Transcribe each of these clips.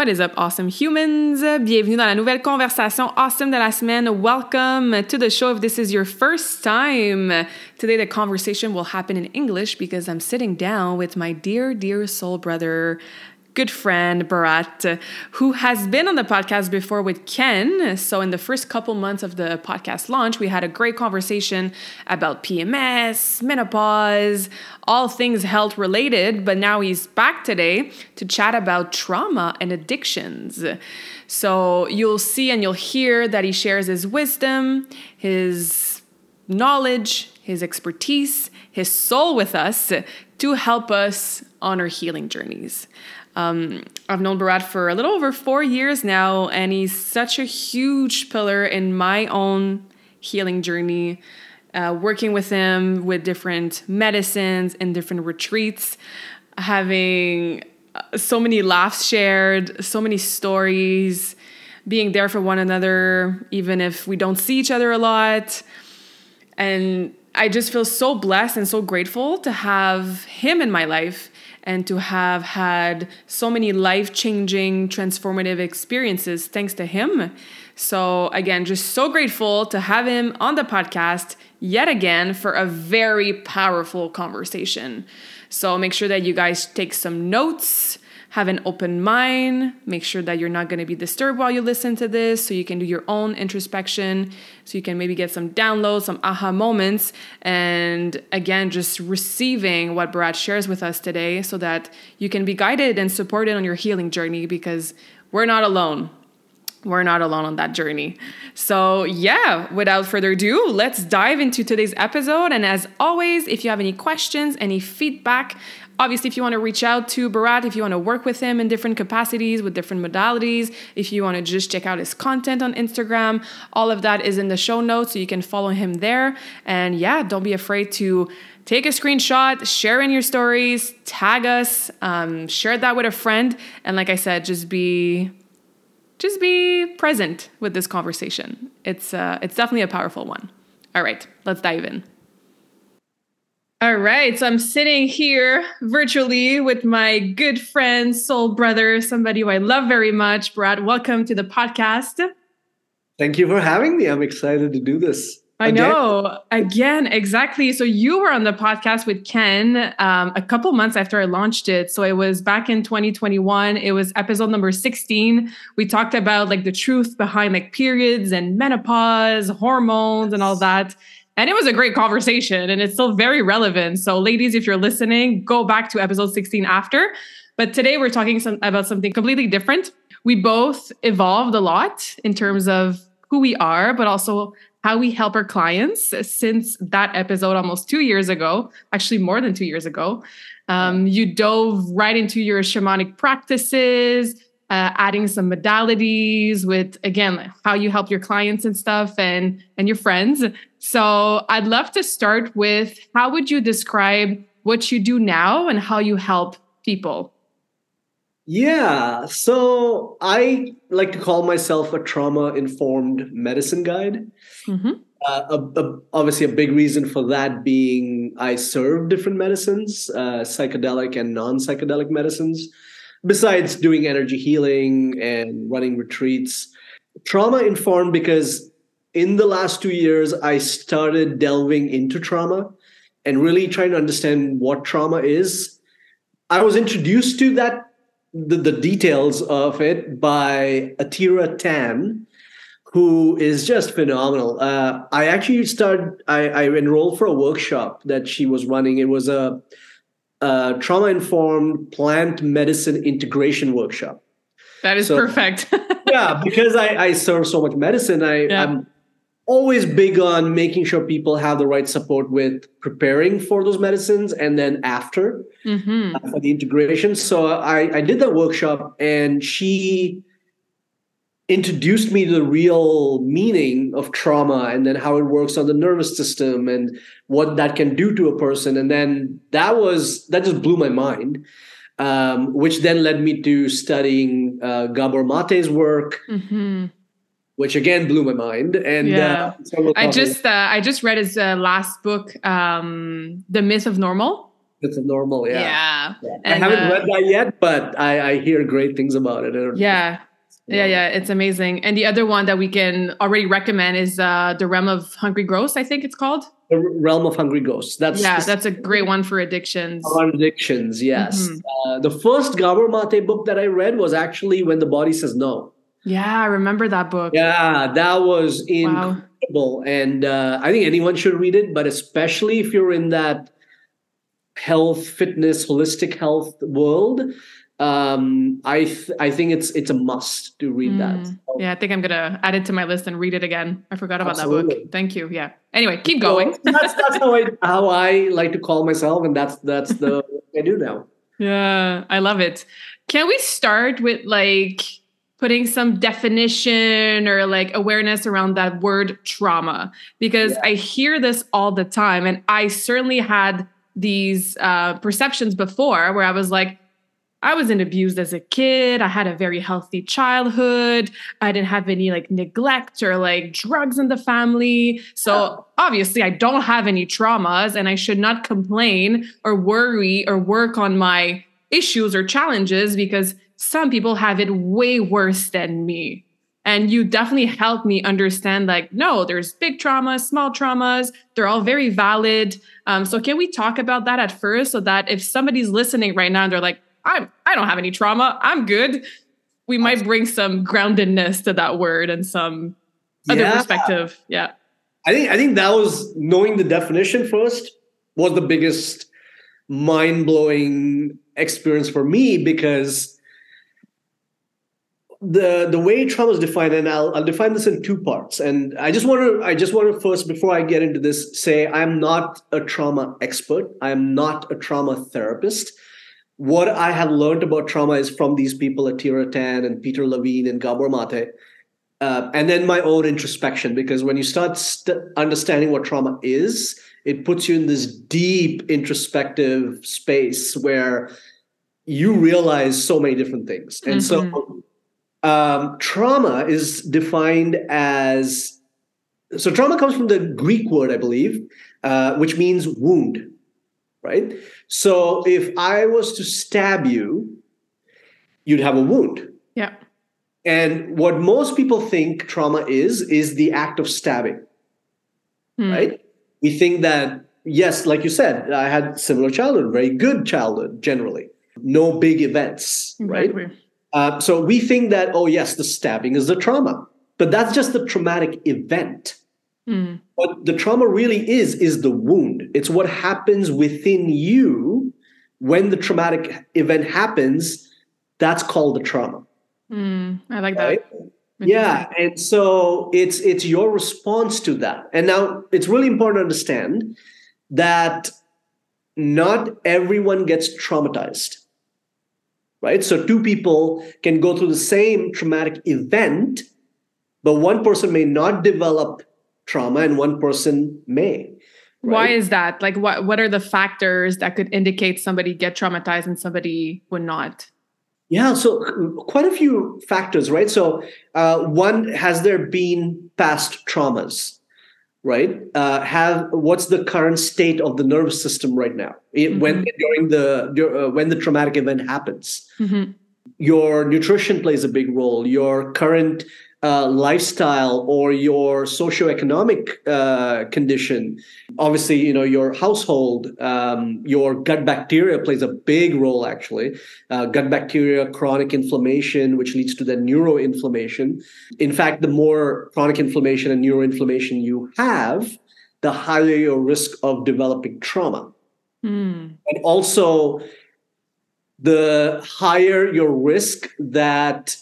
What is up, awesome humans? Bienvenue dans la nouvelle conversation awesome de la semaine. Welcome to the show if this is your first time. Today, the conversation will happen in English because I'm sitting down with my dear, dear soul brother, good friend Bharat, uh, who has been on the podcast before with Ken. So, in the first couple months of the podcast launch, we had a great conversation about PMS, menopause, all things health related. But now he's back today to chat about trauma and addictions. So, you'll see and you'll hear that he shares his wisdom, his knowledge, his expertise, his soul with us to help us on our healing journeys. Um, I've known Bharat for a little over four years now, and he's such a huge pillar in my own healing journey. Uh, working with him with different medicines and different retreats, having uh, so many laughs shared, so many stories, being there for one another, even if we don't see each other a lot. And I just feel so blessed and so grateful to have him in my life and to have had so many life changing, transformative experiences thanks to him. So, again, just so grateful to have him on the podcast yet again for a very powerful conversation. So, make sure that you guys take some notes have an open mind, make sure that you're not going to be disturbed while you listen to this so you can do your own introspection, so you can maybe get some downloads, some aha moments, and again, just receiving what Bharat shares with us today so that you can be guided and supported on your healing journey because we're not alone we're not alone on that journey. So, yeah, without further ado, let's dive into today's episode. And as always, if you have any questions, any feedback, Obviously, if you want to reach out to Bharat, if you want to work with him in different capacities with different modalities, if you want to just check out his content on Instagram, all of that is in the show notes, so you can follow him there. And yeah, don't be afraid to take a screenshot, share in your stories, tag us, um, share that with a friend, and like I said, just be just be present with this conversation. It's uh, it's definitely a powerful one. All right, let's dive in. All right. So I'm sitting here virtually with my good friend, soul brother, somebody who I love very much. Bharat, welcome to the podcast. Thank you for having me. I'm excited to do this. I know. Again, exactly. So you were on the podcast with Ken um, a couple months after I launched it. So it was back in 2021. It was episode number 16. We talked about like the truth behind like periods and menopause, hormones, and all that. And it was a great conversation and it's still very relevant. So, ladies, if you're listening, go back to episode 16 after. But today we're talking some, about something completely different. We both evolved a lot in terms of who we are, but also how we help our clients since that episode almost two years ago, actually more than two years ago. Um, you dove right into your shamanic practices, uh, adding some modalities with again how you help your clients and stuff and and your friends so i'd love to start with how would you describe what you do now and how you help people? Yeah so i like to call myself a trauma informed medicine guide. Mm-hmm. uh, a, a, obviously a big reason for that being i serve different medicines uh, psychedelic and non-psychedelic medicines. Besides doing energy healing and running retreats, trauma informed because in the last two years, I started delving into trauma and really trying to understand what trauma is. I was introduced to that, the, the details of it by Atira Tan, who is just phenomenal. Uh, I actually started, I, I enrolled for a workshop that she was running. It was a uh, trauma informed plant medicine integration workshop. That is so, perfect. yeah, because I, I serve so much medicine, I, yeah. I'm always big on making sure people have the right support with preparing for those medicines and then after mm-hmm. uh, for the integration. So I, I did that workshop and she introduced me to the real meaning of trauma and then how it works on the nervous system and what that can do to a person. And then that was that just blew my mind. Um, which then led me to studying uh, Gabor Mate's work, mm-hmm which again blew my mind. And yeah. uh, I just uh, I just read his uh, last book, um, The Myth of Normal. Myth of Normal, yeah. Yeah. yeah. I haven't uh, read that yet, but I, I hear great things about it. Yeah. Yeah, yeah, it's amazing. And the other one that we can already recommend is uh, The Realm of Hungry Ghosts, I think it's called. The Realm of Hungry Ghosts. That's yeah, that's a great one for addictions. On addictions, yes. Mm-hmm. Uh, the first Gabor Mate book that I read was actually When the Body Says No. Yeah, I remember that book. Yeah, that was incredible. Wow. And uh, I think anyone should read it, but especially if you're in that health, fitness, holistic health world, um, I th- I think it's it's a must to read mm. that. So, yeah, I think I'm gonna add it to my list and read it again. I forgot about absolutely. that book. Thank you. Yeah. Anyway, keep going. So that's that's how I how I like to call myself, and that's that's the I do now. Yeah, I love it. Can we start with like putting some definition or like awareness around that word trauma because yeah. I hear this all the time. And I certainly had these uh, perceptions before where I was like, I wasn't abused as a kid. I had a very healthy childhood. I didn't have any like neglect or like drugs in the family. So oh. obviously, I don't have any traumas and I should not complain or worry or work on my issues or challenges because some people have it way worse than me. And you definitely helped me understand like, no, there's big traumas, small traumas. They're all very valid. Um, so can we talk about that at first so that if somebody's listening right now and they're like, I'm, I don't have any trauma, I'm good. We might bring some groundedness to that word and some other yeah. perspective. Yeah. I think I think that was knowing the definition first was the biggest mind-blowing experience for me because the the way trauma is defined, and I'll, I'll define this in two parts. And I just want to I just want to first, before I get into this, say I'm not a trauma expert. I am not a trauma therapist. What I have learned about trauma is from these people, Atira Tan and Peter Levine and Gabor Mate, uh, and then my own introspection. Because when you start st- understanding what trauma is, it puts you in this deep introspective space where you realize so many different things. And mm-hmm. so um, trauma is defined as so trauma comes from the Greek word, I believe, uh, which means wound, right? So if I was to stab you, you'd have a wound. Yeah. And what most people think trauma is, is the act of stabbing, hmm. right? We think that, yes, like you said, I had similar childhood, very good childhood generally, no big events, exactly. right? Uh, so we think that, oh, yes, the stabbing is the trauma, but that's just the traumatic event. Mm. What the trauma really is, is the wound. It's what happens within you when the traumatic event happens. That's called the trauma. Mm, I like right? that. Yeah, and so it's it's your response to that. And now it's really important to understand that not everyone gets traumatized right? So two people can go through the same traumatic event, but one person may not develop trauma and one person may. Right? Why is that? Like what what are the factors that could indicate somebody get traumatized and somebody would not? Yeah, so quite a few factors, right? So uh, one, has there been past traumas? Right uh, have what's the current state of the nervous system right now it, mm-hmm. when during the uh, when the traumatic event happens mm-hmm. your nutrition plays a big role your current uh, lifestyle or your socioeconomic uh, condition. Obviously, you know your household, um, your gut bacteria plays a big role. Actually, uh, gut bacteria, chronic inflammation, which leads to the neuroinflammation. In fact, the more chronic inflammation and neuroinflammation you have, the higher your risk of developing trauma. Mm. And also, the higher your risk that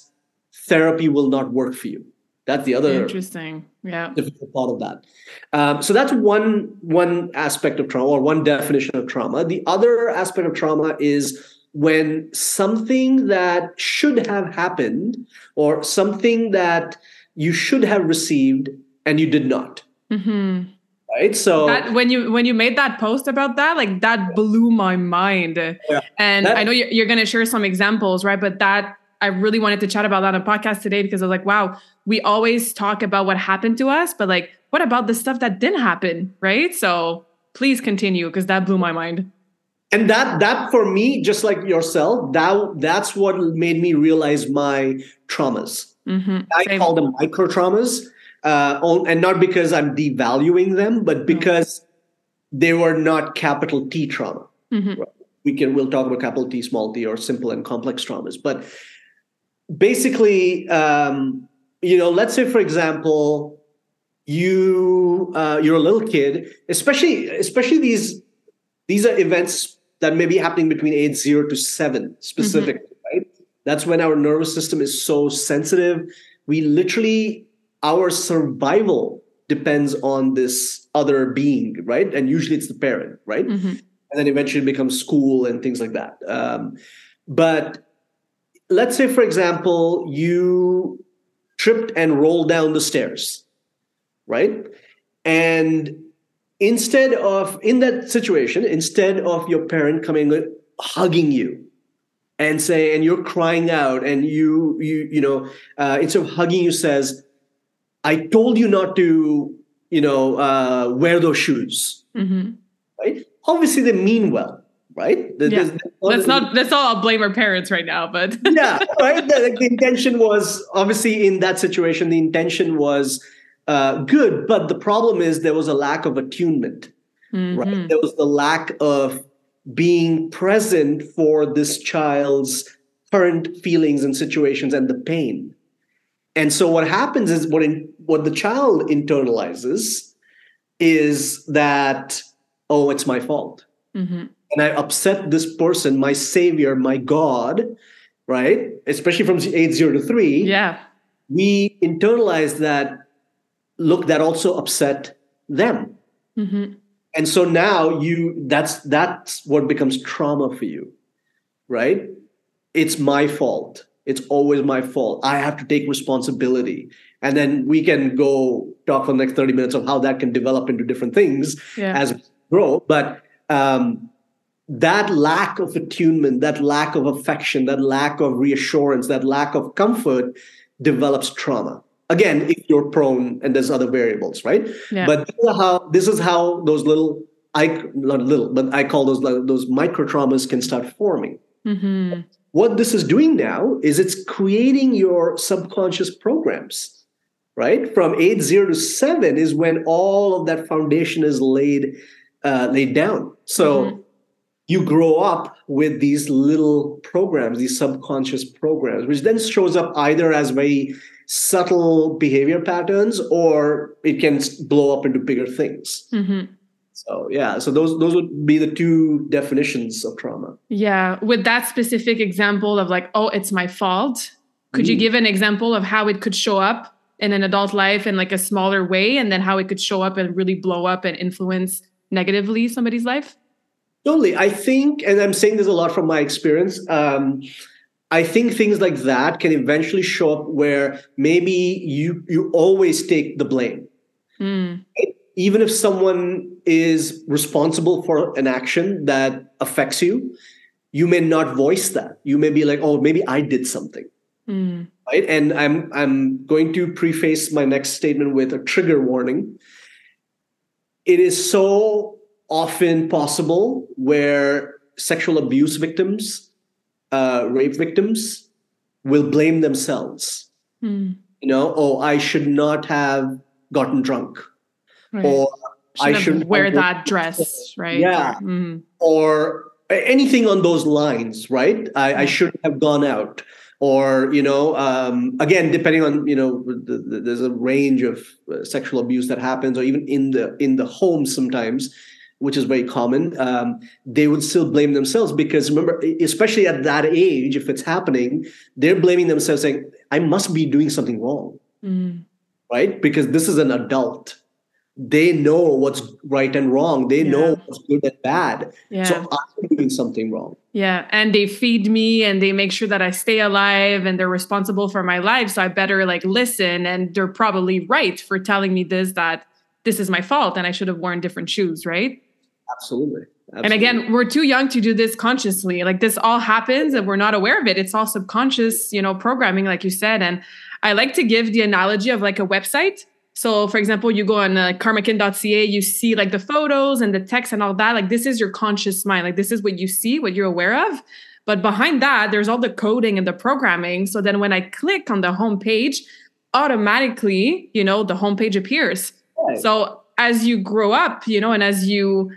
therapy will not work for you. That's the other interesting, yeah, difficult part of that. Um, so that's one one aspect of trauma or one definition of trauma. The other aspect of trauma is when something that should have happened or something that you should have received and you did not. Mm-hmm. Right. So that, when you when you made that post about that, like that blew my mind. Yeah, and that, I know you're, you're going to share some examples, right? But that I really wanted to chat about that on a podcast today because I was like, wow, we always talk about what happened to us, but like, what about the stuff that didn't happen, right? So please continue because that blew my mind. And that that for me, just like yourself, that that's what made me realize my traumas. Mm-hmm. I Same. call them micro traumas, uh, and not because I'm devaluing them, but mm-hmm. because mm-hmm. they were not capital T trauma. Mm-hmm. We can we'll talk about capital T, small t, or simple and complex traumas, but basically, um, you know, let's say for example, you uh, you're a little kid, especially especially these these are events that may be happening between age zero to seven specifically, mm-hmm. right? That's when our nervous system is so sensitive. We literally our survival depends on this other being, right? And usually it's the parent, right? Mm-hmm. And then eventually it becomes school and things like that. Um, but let's say, for example, you tripped and rolled down the stairs, right? And instead of, in that situation, instead of your parent coming hugging you and say, and you're crying out, and you, you, you know, uh, instead of hugging you, says, I told you not to, you know, uh, wear those shoes, mm-hmm. right? Obviously, they mean well right? Yeah. let's not let's not all blame our parents right now, but yeah, right. The, the intention was obviously in that situation, the intention was uh, good, but the problem is there was a lack of attunement, mm-hmm. right? There was the lack of being present for this child's current feelings and situations and the pain. And so what happens is what in, what the child internalizes is that oh, it's my fault. Mm-hmm and I upset this person, my savior, my God, right? Especially from age zero to three. Yeah. We internalize that, look, that also upset them. Mm-hmm. And so now you that's that's what becomes trauma for you, right? It's my fault. It's always my fault. I have to take responsibility. And then we can go talk for the next 30 minutes of how that can develop into different things yeah. as we grow. But um, that lack of attunement, that lack of affection, that lack of reassurance, that lack of comfort develops trauma. Again, if you're prone and there's other variables, right? Yeah. But this is how this is how those little I not little, but I call those those micro traumas can start forming. Mm-hmm. What this is doing now is it's creating your subconscious programs, right? From age zero to seven is when all of that foundation is laid uh, laid down. So. Mm-hmm you grow up with these little programs, these subconscious programs, which then shows up either as very subtle behavior patterns or it can blow up into bigger things. Mm-hmm. So yeah, so those those would be the two definitions of trauma. Yeah, with that specific example of like, oh, it's my fault. Could mm. you give an example of how it could show up in an adult life in like a smaller way, and then how it could show up and really blow up and influence negatively somebody's life? Totally. I think, and I'm saying this a lot from my experience. Um, I think things like that can eventually show up where maybe you you always take the blame. Mm. Even if someone is responsible for an action that affects you, you may not voice that. You may be like, "Oh, maybe I did something." Mm. Right? And I'm I'm going to preface my next statement with a trigger warning. It is so often possible where sexual abuse victims, uh, rape victims, will blame themselves. Mm. You know, oh, I should not have gotten drunk, right. or should I should wear that dress, right? Yeah, mm. or anything on those lines, right? I, I shouldn't have gone out or you know um, again depending on you know the, the, there's a range of uh, sexual abuse that happens or even in the in the home sometimes which is very common, um, they would still blame themselves because remember, especially at that age, if it's happening, they're blaming themselves saying, I must be doing something wrong. Mm. Right? Because this is an adult. They know what's right and wrong. They Yeah. know what's good and bad. Yeah. So I'm doing something wrong. Yeah, and they feed me and they make sure that I stay alive and they're responsible for my life. So I better like listen. And they're probably right for telling me this that this is my fault and I should have worn different shoes, right? Absolutely. And again, we're too young to do this consciously. Like this all happens and we're not aware of it. It's all subconscious, you know, programming, like you said. And I like to give the analogy of like a website. So, for example, you go on uh, karmakin.ca, you see like the photos and the text and all that. Like this is your conscious mind. Like this is what you see, what you're aware of. But behind that, there's all the coding and the programming. So then when I click on the homepage, automatically, you know, the homepage appears. Right. So as you grow up, you know, and as you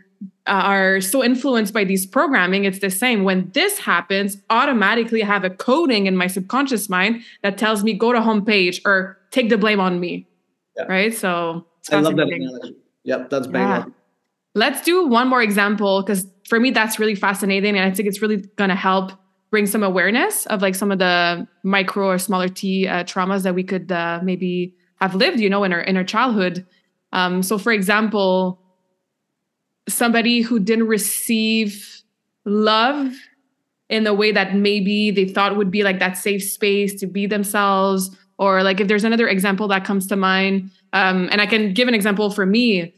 are so influenced by these programming, it's the same. When this happens, automatically I have a coding in my subconscious mind that tells me go to homepage or take the blame on me. Yeah. Right. So I love that analogy. Yep, that's bang Yeah. on. Let's do one more example because for me that's really fascinating, and I think it's really gonna help bring some awareness of like some of the micro or smaller T uh, traumas that we could uh, maybe have lived, you know, in our in our childhood. Um, so, for example, somebody who didn't receive love in the way that maybe they thought would be like that safe space to be themselves or like if there's another example that comes to mind um, and i can give an example for me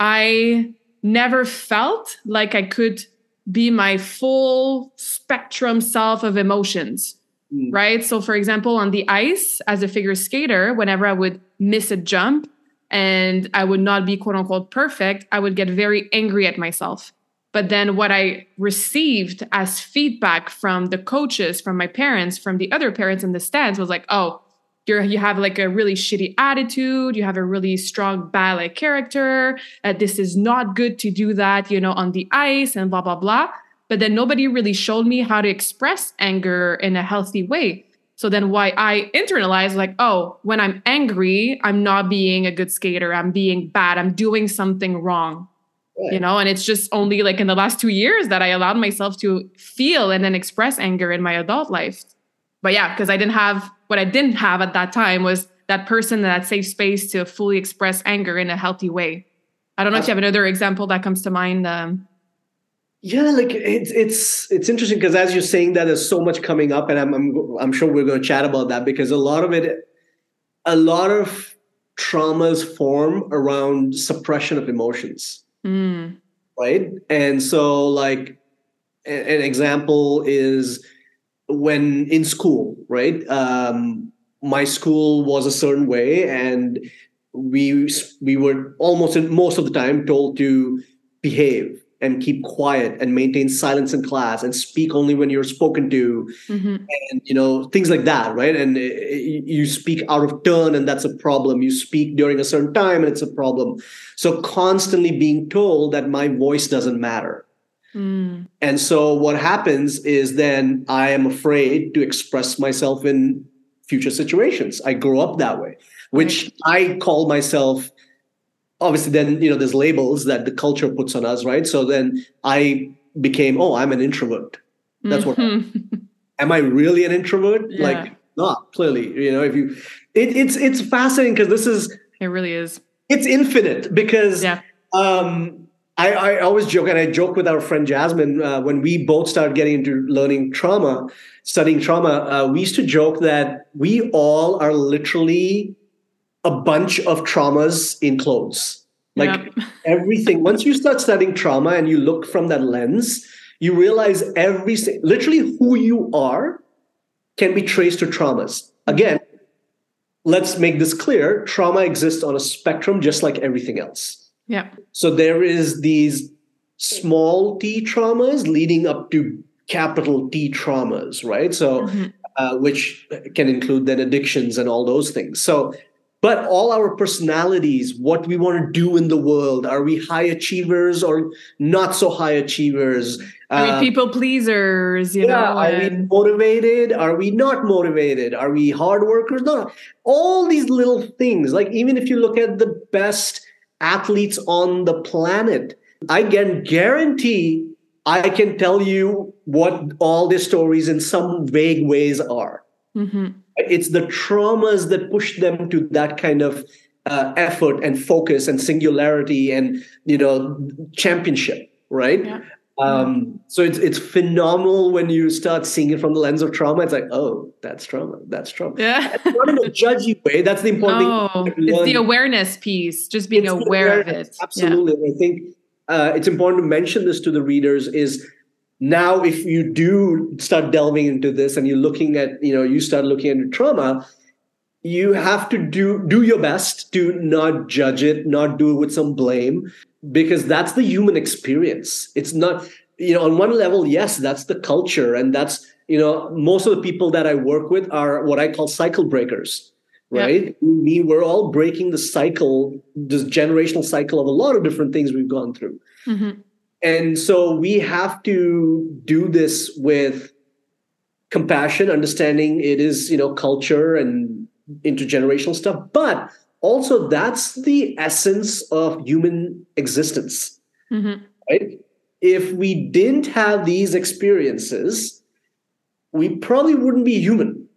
i never felt like i could be my full spectrum self of emotions Mm. right so for example on the ice as a figure skater whenever i would miss a jump and i would not be quote unquote perfect i would get very angry at myself but then what I received as feedback from the coaches, from my parents, from the other parents in the stands was like, oh, you're you have like a really shitty attitude, you have a really strong ballet character. Uh, this is not good to do that, you know, on the ice and blah blah blah. But then nobody really showed me how to express anger in a healthy way. So then why I internalized like, oh, when I'm angry, I'm not being a good skater. I'm being bad. I'm doing something wrong you know? And it's just only like in the last two years that i allowed myself to feel and then express anger in my adult life. But yeah because i didn't have what i didn't have at that time was that person that safe space to fully express anger in a healthy way. I don't know if you have another example that comes to mind um, Yeah, like it's it's it's interesting because as you're saying that, there's so much coming up, and I'm I'm I'm sure we're going to chat about that because a lot of it, a lot of traumas form around suppression of emotions, mm, right? And so, like, an example is when in school, right? Um, my school was a certain way, and we we were almost most of the time told to behave and keep quiet and maintain silence in class and speak only when you're spoken to mhm, and you know things like that right? And uh, you speak out of turn and that's a problem. You speak during a certain time and it's a problem. So constantly being told that my voice doesn't matter. Mm, and so what happens is then I am afraid to express myself in future situations. I grow up that way, which I call myself. Obviously, then you know there's labels that the culture puts on us, right? So then I became, oh, I'm an introvert. That's what. mhm. Am I really an introvert? Yeah. Like, not clearly. You know, if you, it, it's it's fascinating because this is it really is it's infinite because yeah um, I, I always joke, and I joke with our friend Jasmine uh, when we both started getting into learning trauma, studying trauma. Uh, we used to joke that we all are literally a bunch of traumas in clothes. Like Yep. everything. Once you start studying trauma and you look from that lens, you realize every literally who you are can be traced to traumas. Again, let's make this clear: trauma exists on a spectrum, just like everything else. yeah So there is these small t traumas leading up to capital T traumas, right? So Mhm. uh, which can include then addictions and all those things. So, but all our personalities, what we want to do in the world, are we high achievers or not so high achievers? Are Uh, people pleasers, you yeah, know. are we motivated? Are we not motivated? Are we hard workers? No, all these little things. Like even if you look at the best athletes on the planet, I can guarantee I can tell you what all their stories in some vague ways are. Mm-hmm. It's the traumas that push them to that kind of uh, effort and focus and singularity and you know championship, right? Yeah. Um, so it's it's phenomenal when you start seeing it from the lens of trauma. It's like, oh, that's trauma. That's trauma. Yeah. not in a judgy way. That's the important no, thing. It's the awareness piece, just being it's aware of it. Absolutely. Yeah. I think uh, it's important to mention this to the readers is now if you do start delving into this and you're looking at, you know, you start looking into trauma, you have to do do your best to not judge it, not do it with some blame, because that's the human experience. It's not, you know, on one level, yes, that's the culture. And that's, you know, most of the people that I work with are what I call cycle breakers, right? Yep. We're all breaking the cycle, this generational cycle of a lot of different things we've gone through. Mm-hmm. And so we have to do this with compassion, understanding it is, you know, culture and intergenerational stuff, but also that's the essence of human existence mm-hmm. right if we didn't have these experiences we probably wouldn't be human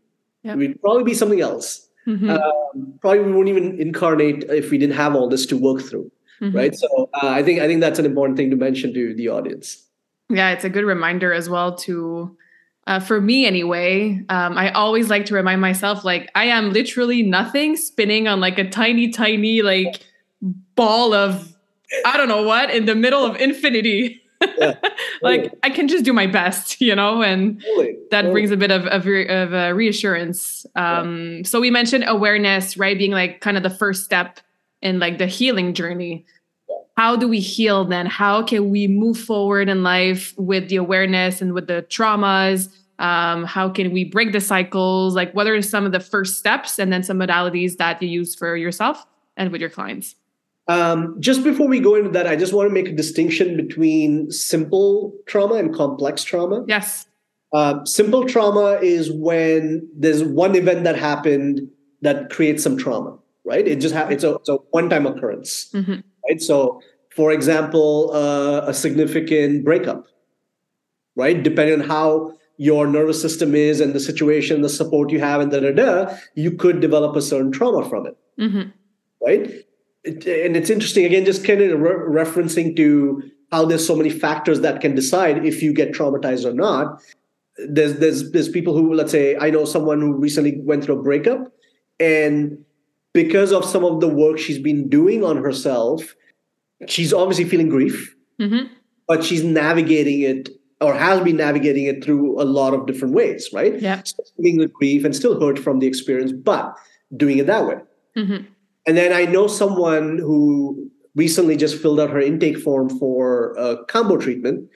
yep. we'd probably be something else mm-hmm. um, probably we wouldn't even incarnate if we didn't have all this to work through mm-hmm. right so uh, i think i think that's an important thing to mention to the audience yeah it's a good reminder as well to uh, for me anyway, um, I always like to remind myself like I am literally nothing spinning on like a tiny, tiny like ball of I don't know what in the middle of infinity. Yeah, like I can just do my best, you know, and totally, that totally. brings a bit of of, of uh, reassurance. Um, yeah. So we mentioned awareness, right, being like kind of the first step in like the healing journey. How do we heal then? How can we move forward in life with the awareness and with the traumas? um, how can we break the cycles like what are some of the first steps and then some modalities that you use for yourself and with your clients um, just before we go into that i just want to make a distinction between simple trauma and complex trauma yes uh, simple trauma is when there's one event that happened that creates some trauma right it just ha- it's a, it's a one-time occurrence mm-hmm. right so for example uh, a significant breakup right depending on how your nervous system is and the situation, the support you have, and da da da, you could develop a certain trauma from it. Mm-hmm. Right? It, and it's interesting, again, just kind of re- referencing to how there's so many factors that can decide if you get traumatized or not. There's there's there's people who, let's say, I know someone who recently went through a breakup, and because of some of the work she's been doing on herself, she's obviously feeling grief, mm-hmm. but she's navigating it or has been navigating it through a lot of different ways, right? Yeah. Feeling the grief and still hurt from the experience, but doing it that way. Mm-hmm. And then I know someone who recently just filled out her intake form for a Kambo treatment.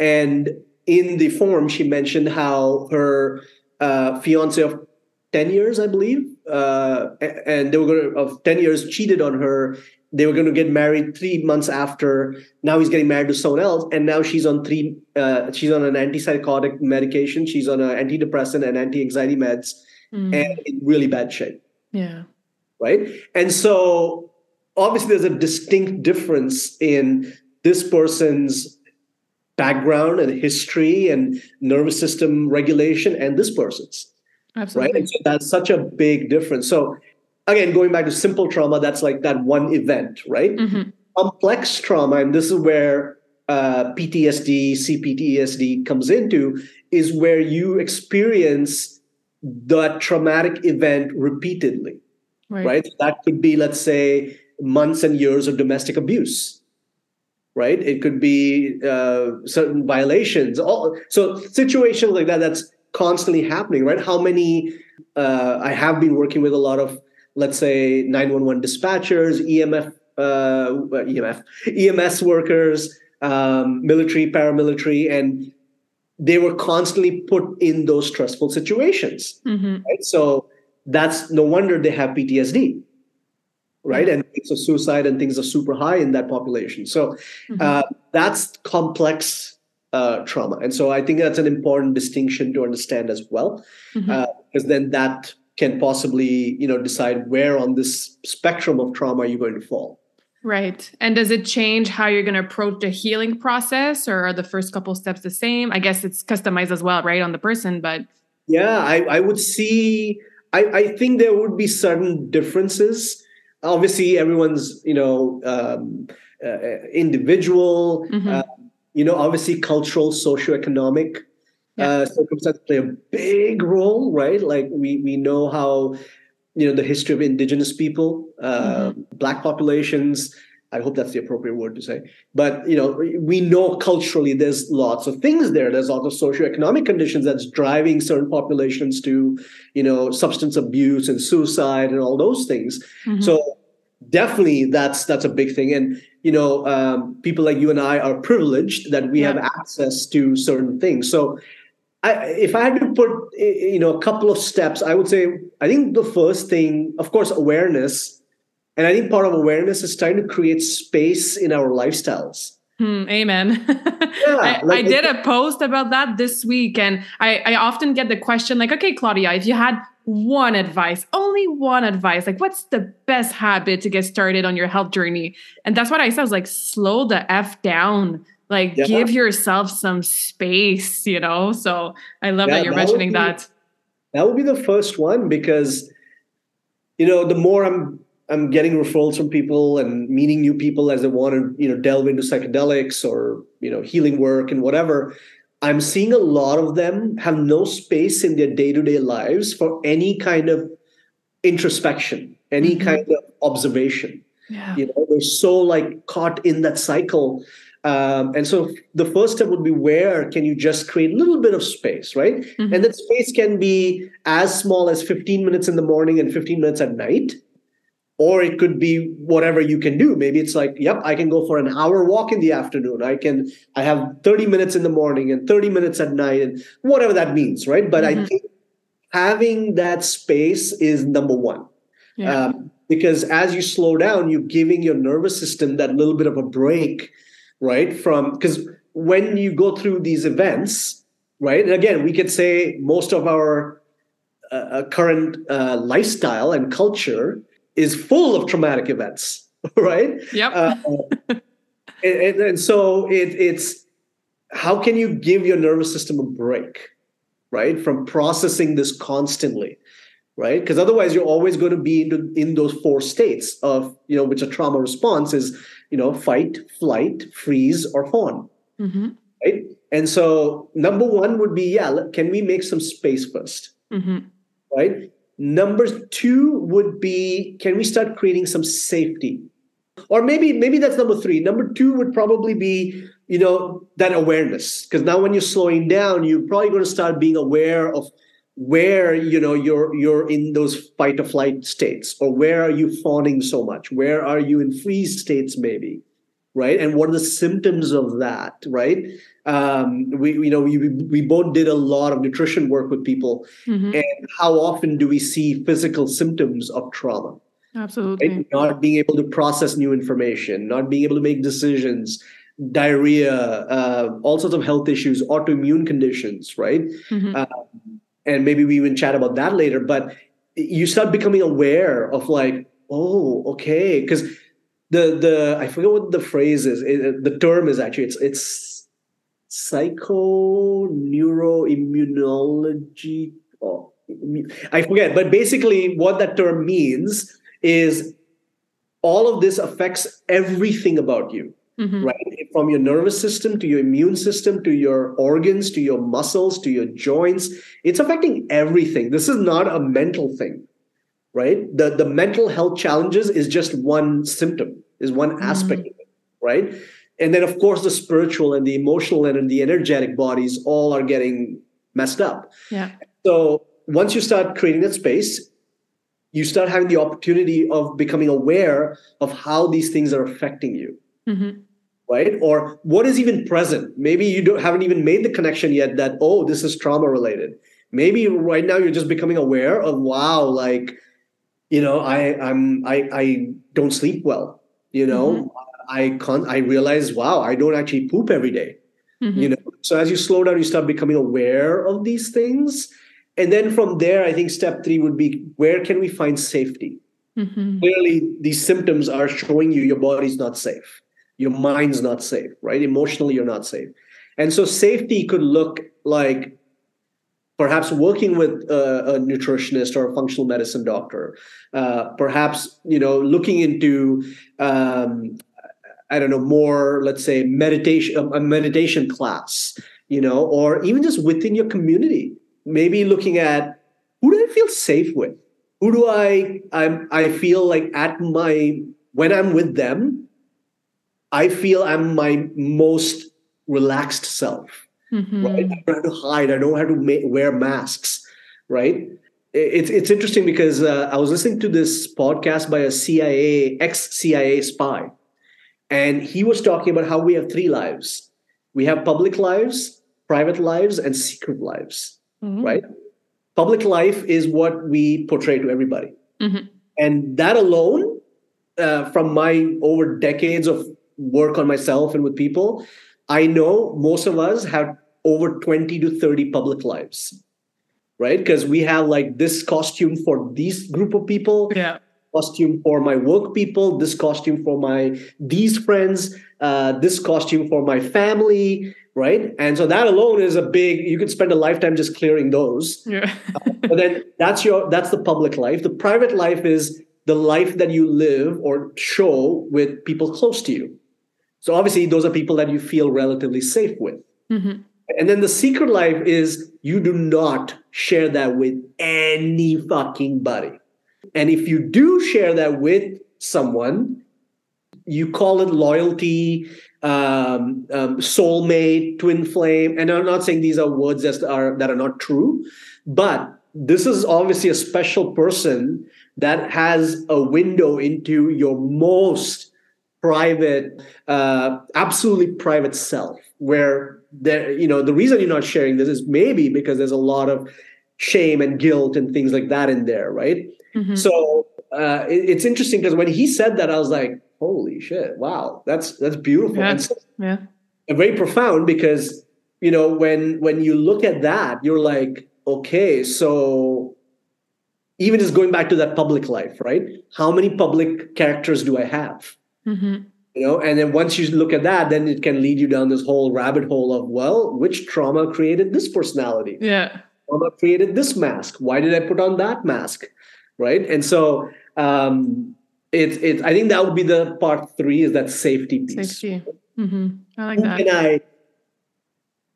And in the form, she mentioned how her uh, fiance of 10 years, I believe, uh, and they were going to, of 10 years cheated on her they were going to get married three months after. Now he's getting married to someone else, and now she's on three. Uh, she's on an antipsychotic medication. She's on an antidepressant and anti-anxiety meds, mm. and in really bad shape. Yeah. Right. And so obviously, there's a distinct difference in this person's background and history and nervous system regulation and this person's. Absolutely. Right. So that's such a big difference. So again, going back to simple trauma, that's like that one event, right? Mm-hmm. Complex trauma, and this is where uh, PTSD, CPTSD comes into, is where you experience the traumatic event repeatedly, right? right? That could be, let's say, months and years of domestic abuse, right? It could be uh, certain violations. All so situations like that. That's constantly happening, right? How many? Uh, I have been working with a lot of let's say 911 dispatchers, EMF, uh, EMF, EMS workers, um, military, paramilitary, and they were constantly put in those stressful situations. Mm-hmm. Right? So that's no wonder they have PTSD, right? And it's a suicide and things are super high in that population. So mm-hmm. uh, that's complex uh, trauma, and so I think that's an important distinction to understand as well, because mm-hmm. uh, then that can possibly you know decide where on this spectrum of trauma you're going to fall right and does it change how you're going to approach the healing process or are the first couple steps the same i guess it's customized as well right on the person but Yeah, I, I would see. I, I think there would be certain differences. Obviously, everyone's you know um, uh, individual. Mm-hmm. Uh, you know, obviously, cultural, socioeconomic yeah. uh, circumstances play a big role, right? Like we we know how you know the history of indigenous people, uh, mm-hmm. black populations. I hope that's the appropriate word to say. But you know, we know culturally there's lots of things there. There's lots of socioeconomic conditions that's driving certain populations to, you know, substance abuse and suicide and all those things. Mm-hmm. So definitely that's that's a big thing. And you know, um, people like you and I are privileged that we yeah. have access to certain things. So I, if I had to put you know a couple of steps, I would say I think the first thing, of course, awareness and I think part of awareness is trying to create space in our lifestyles. Hmm, amen. Yeah, I, like I, did a post about that this week, and I, I often get the question like, okay, Claudia, if you had one advice, only one advice, like what's the best habit to get started on your health journey? And that's what I said. I was like, slow the F down. Like yeah. give yourself some space, you know? So I love yeah, that you're that mentioning be, that. That would be the first one because, you know, the more I'm I'm getting referrals from people and meeting new people as they want to, you know, delve into psychedelics or, you know, healing work and whatever. I'm seeing a lot of them have no space in their day-to-day lives for any kind of introspection, any mm-hmm. kind of observation. Yeah. You know, they're so like caught in that cycle. Um, and so the first step would be where can you just create a little bit of space, right? Mm-hmm. And that space can be as small as 15 minutes in the morning and 15 minutes at night or it could be whatever you can do maybe it's like yep i can go for an hour walk in the afternoon i can i have 30 minutes in the morning and 30 minutes at night and whatever that means right but mm-hmm. i think having that space is number one yeah. um, because as you slow down you're giving your nervous system that little bit of a break right from because when you go through these events right and again we could say most of our uh, uh current uh, lifestyle and culture is full of traumatic events, right? Yep. Uh, and, and, so it, it's how can you give your nervous system a break, right, from processing this constantly, right? Because otherwise, you're always going to be in, in those four states of you know which a trauma response is, you know, fight, flight, freeze, or fawn, mm-hmm. right? And so number one would be yeah, can we make some space 1st mm-hmm. right? Number two would be can we start creating some safety? Or maybe maybe that's number three. Number two would probably be you know that awareness because now when you're slowing down, you're probably going to start being aware of where you know you're you're in those fight or flight states or where are you fawning so much where are you in freeze states maybe right and what are the symptoms of that right um, we you know we we both did a lot of nutrition work with people mm-hmm. and how often do we see physical symptoms of trauma absolutely right? not being able to process new information not being able to make decisions diarrhea uh, all sorts of health issues autoimmune conditions right mm-hmm. uh, and maybe we even chat about that later but you start becoming aware of like oh okay because the the I forget what the phrase is. It, the term is actually it's it's psychoneuroimmunology. Oh, I forget, but basically what that term means is all of this affects everything about you. Mm-hmm. Right? From your nervous system to your immune system to your organs to your muscles to your joints. It's affecting everything. This is not a mental thing right? The the mental health challenges is just one symptom, is one mm-hmm. aspect of it, right? And then of course the spiritual and the emotional and the energetic bodies all are getting messed up. Yeah. So once you start creating that space, you start having the opportunity of becoming aware of how these things are affecting you. Mm-hmm. Right? Or what is even present? Maybe you don't haven't even made the connection yet that, oh, this is trauma related. Maybe right now you're just becoming aware of wow, like you know i i'm i i don't sleep well you know mm-hmm. i can't i realize wow i don't actually poop every day. Mm-hmm. you know so as you slow down you start becoming aware of these things and then from there i think step three would be where can we find safety mm-hmm. clearly these symptoms are showing you your body's not safe your mind's not safe right emotionally you're not safe and so safety could look like perhaps working with a, a nutritionist or a functional medicine doctor, uh, perhaps you know looking into um, I don't know more, let's say meditation a meditation class, you know, or even just within your community, maybe looking at who do I feel safe with, who do I I'm I feel like at my when I'm with them, I feel I'm my most relaxed self Mm-hmm. Right? I don't have to hide. I don't have to ma- wear masks. Right? It's it's interesting because uh, I was listening to this podcast by a CIA ex CIA spy, and he was talking about how we have three lives. We have public lives, private lives, and secret lives. Mm-hmm. Right? Public life is what we portray to everybody, mm-hmm. and that alone, uh, from my over decades of work on myself and with people, I know most of us have over 20 to 30 public lives right? Because we have like this costume for these group of people yeah. costume for my work people this costume for my these friends uh, this costume for my family right? And so that alone is a big you could spend a lifetime just clearing those. Yeah. Uh, but then that's your that's the public life. The private life is the life that you live or show with people close to you so obviously those are people that you feel relatively safe with mm-hmm. And then the secret life is you do not share that with any fucking buddy. And if you do share that with someone, you call it loyalty, um, um, soulmate, twin flame. And I'm not saying these are words that are that are not true, but this is obviously a special person that has a window into your most private, uh, absolutely private self, where there you know the reason you're not sharing this is maybe because there's a lot of shame and guilt and things like that in there right mm-hmm. so uh, it, it's interesting because when he said that i was like holy shit wow that's that's beautiful yeah. and, so, yeah. and very profound because you know when when you look at that you're like okay so even just going back to that public life right how many public characters do i have mm-hmm you know and then once you look at that then it can lead you down this whole rabbit hole of well which trauma created this personality yeah trauma created this mask why did i put on that mask right and so um it's it's i think that would be the part three is that safety piece safety mm-hmm. i like Who that can i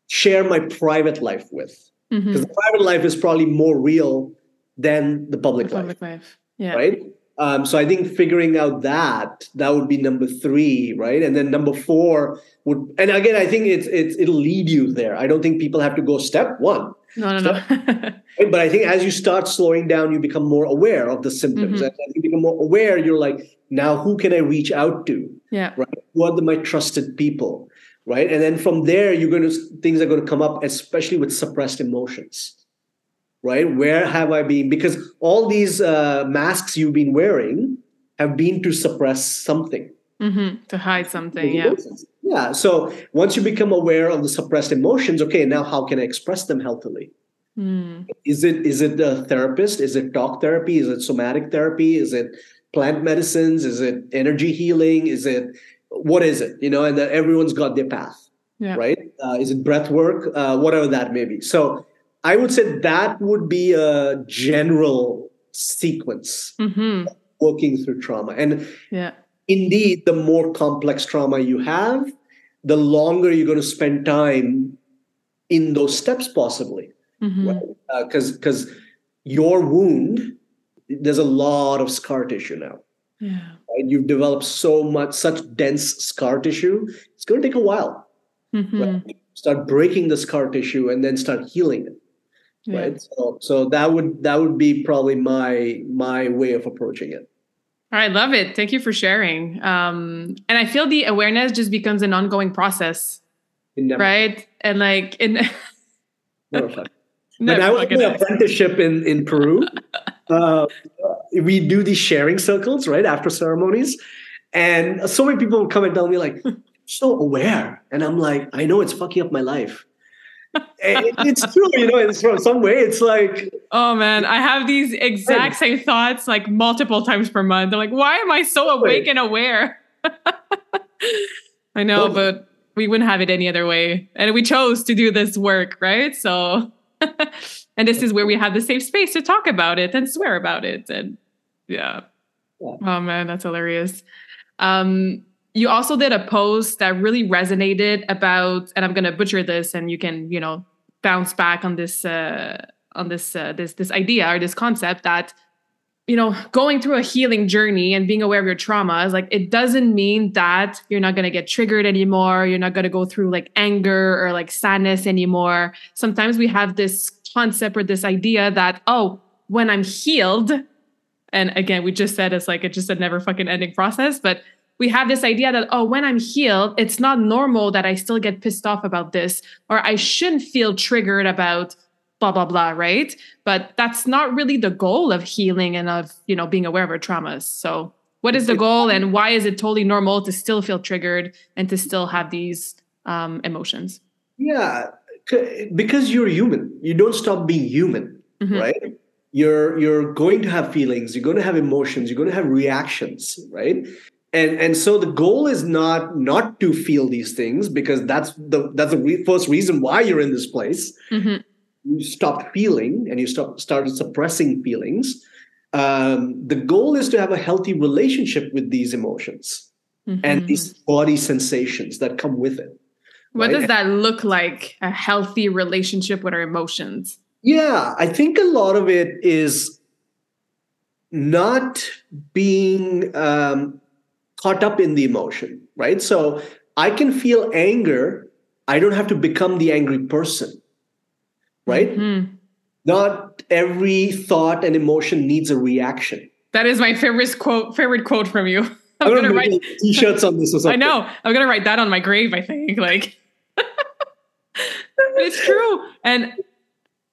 share my private life with because mm-hmm. the private life is probably more real than the public, the public life. life. Yeah. Right. Um, so I think figuring out that that would be number three, right? And then number four would, and again, I think it's it's it'll lead you there. I don't think people have to go step one. No, no, step, no. but I think as you start slowing down, you become more aware of the symptoms. Mm-hmm. As you become more aware, you're like, now who can I reach out to? Yeah. Right. Who are the, my trusted people? Right. And then from there, you're going to things are going to come up, especially with suppressed emotions right? Where have I been? Because all these uh, masks you've been wearing have been to suppress something. Mm-hmm. To hide something, yeah. Yeah. So once you become aware of the suppressed emotions, okay, now how can I express them healthily? Mm. Is it is it a therapist? Is it talk therapy? Is it somatic therapy? Is it plant medicines? Is it energy healing? Is it what is it? You know, and that everyone's got their path, yeah. right? Uh, is it breath work? Uh, whatever that may be. So I would say that would be a general sequence mm-hmm. working through trauma. And yeah. indeed, the more complex trauma you have, the longer you're going to spend time in those steps, possibly. Because mm-hmm. right? uh, because your wound, there's a lot of scar tissue now. Yeah. Right? You've developed so much, such dense scar tissue. It's going to take a while. Mm-hmm. Right? Start breaking the scar tissue and then start healing it yeah. right so, so that would that would be probably my my way of approaching it. All right love it. Thank you for sharing. Um and i feel the awareness just becomes an ongoing process. Right? And like in when I was in an apprenticeship in, in Peru, uh, we do these sharing circles, right, after ceremonies. And so many people would come and tell me, like, so aware. And I'm like, I know it's fucking up my life it's true, you know, it's from some way. It's like Oh man, I have these exact same thoughts like multiple times per month. I'm like, why am I so awake and aware? I know, well, but we wouldn't have it any other way. And we chose to do this work, right? So and this is where we have the safe space to talk about it and swear about it. And yeah. yeah. Oh man, that's hilarious. Um, you also did a post that really resonated about, and I'm gonna butcher this, and you can, you know, bounce back on this uh, on this uh, this this idea or this concept that you know going through a healing journey and being aware of your traumas like it doesn't mean that you're not going to get triggered anymore you're not going to go through like anger or like sadness anymore. Sometimes we have this concept or this idea that oh when i'm healed and again we just said it's like it's just a never fucking ending process but we have this idea that oh when i'm healed it's not normal that i still get pissed off about this or i shouldn't feel triggered about blah blah blah right? But that's not really the goal of healing and of you know being aware of our traumas. So what is the goal and why is it totally normal to still feel triggered and to still have these um, emotions? Yeah because you're human you don't stop being human mm-hmm. right? You're you're going to have feelings you're going to have emotions you're going to have reactions right and and so the goal is not not to feel these things because that's the that's the re- first reason why you're in this place mm-hmm you stop feeling and you stop, started suppressing feelings. Um, the goal is to have a healthy relationship with these emotions mm-hmm. and these body sensations that come with it. What right? does that look like? A healthy relationship with our emotions? Yeah, I think a lot of it is not being um, caught up in the emotion, right? So I can feel anger. I don't have to become the angry person right? Mm-hmm. Not every thought and emotion needs a reaction. That is my favorite quote. Favorite quote from you. I'm, gonna write t-shirts on this or something. I know. I'm gonna write that on my grave. I think like it's true, and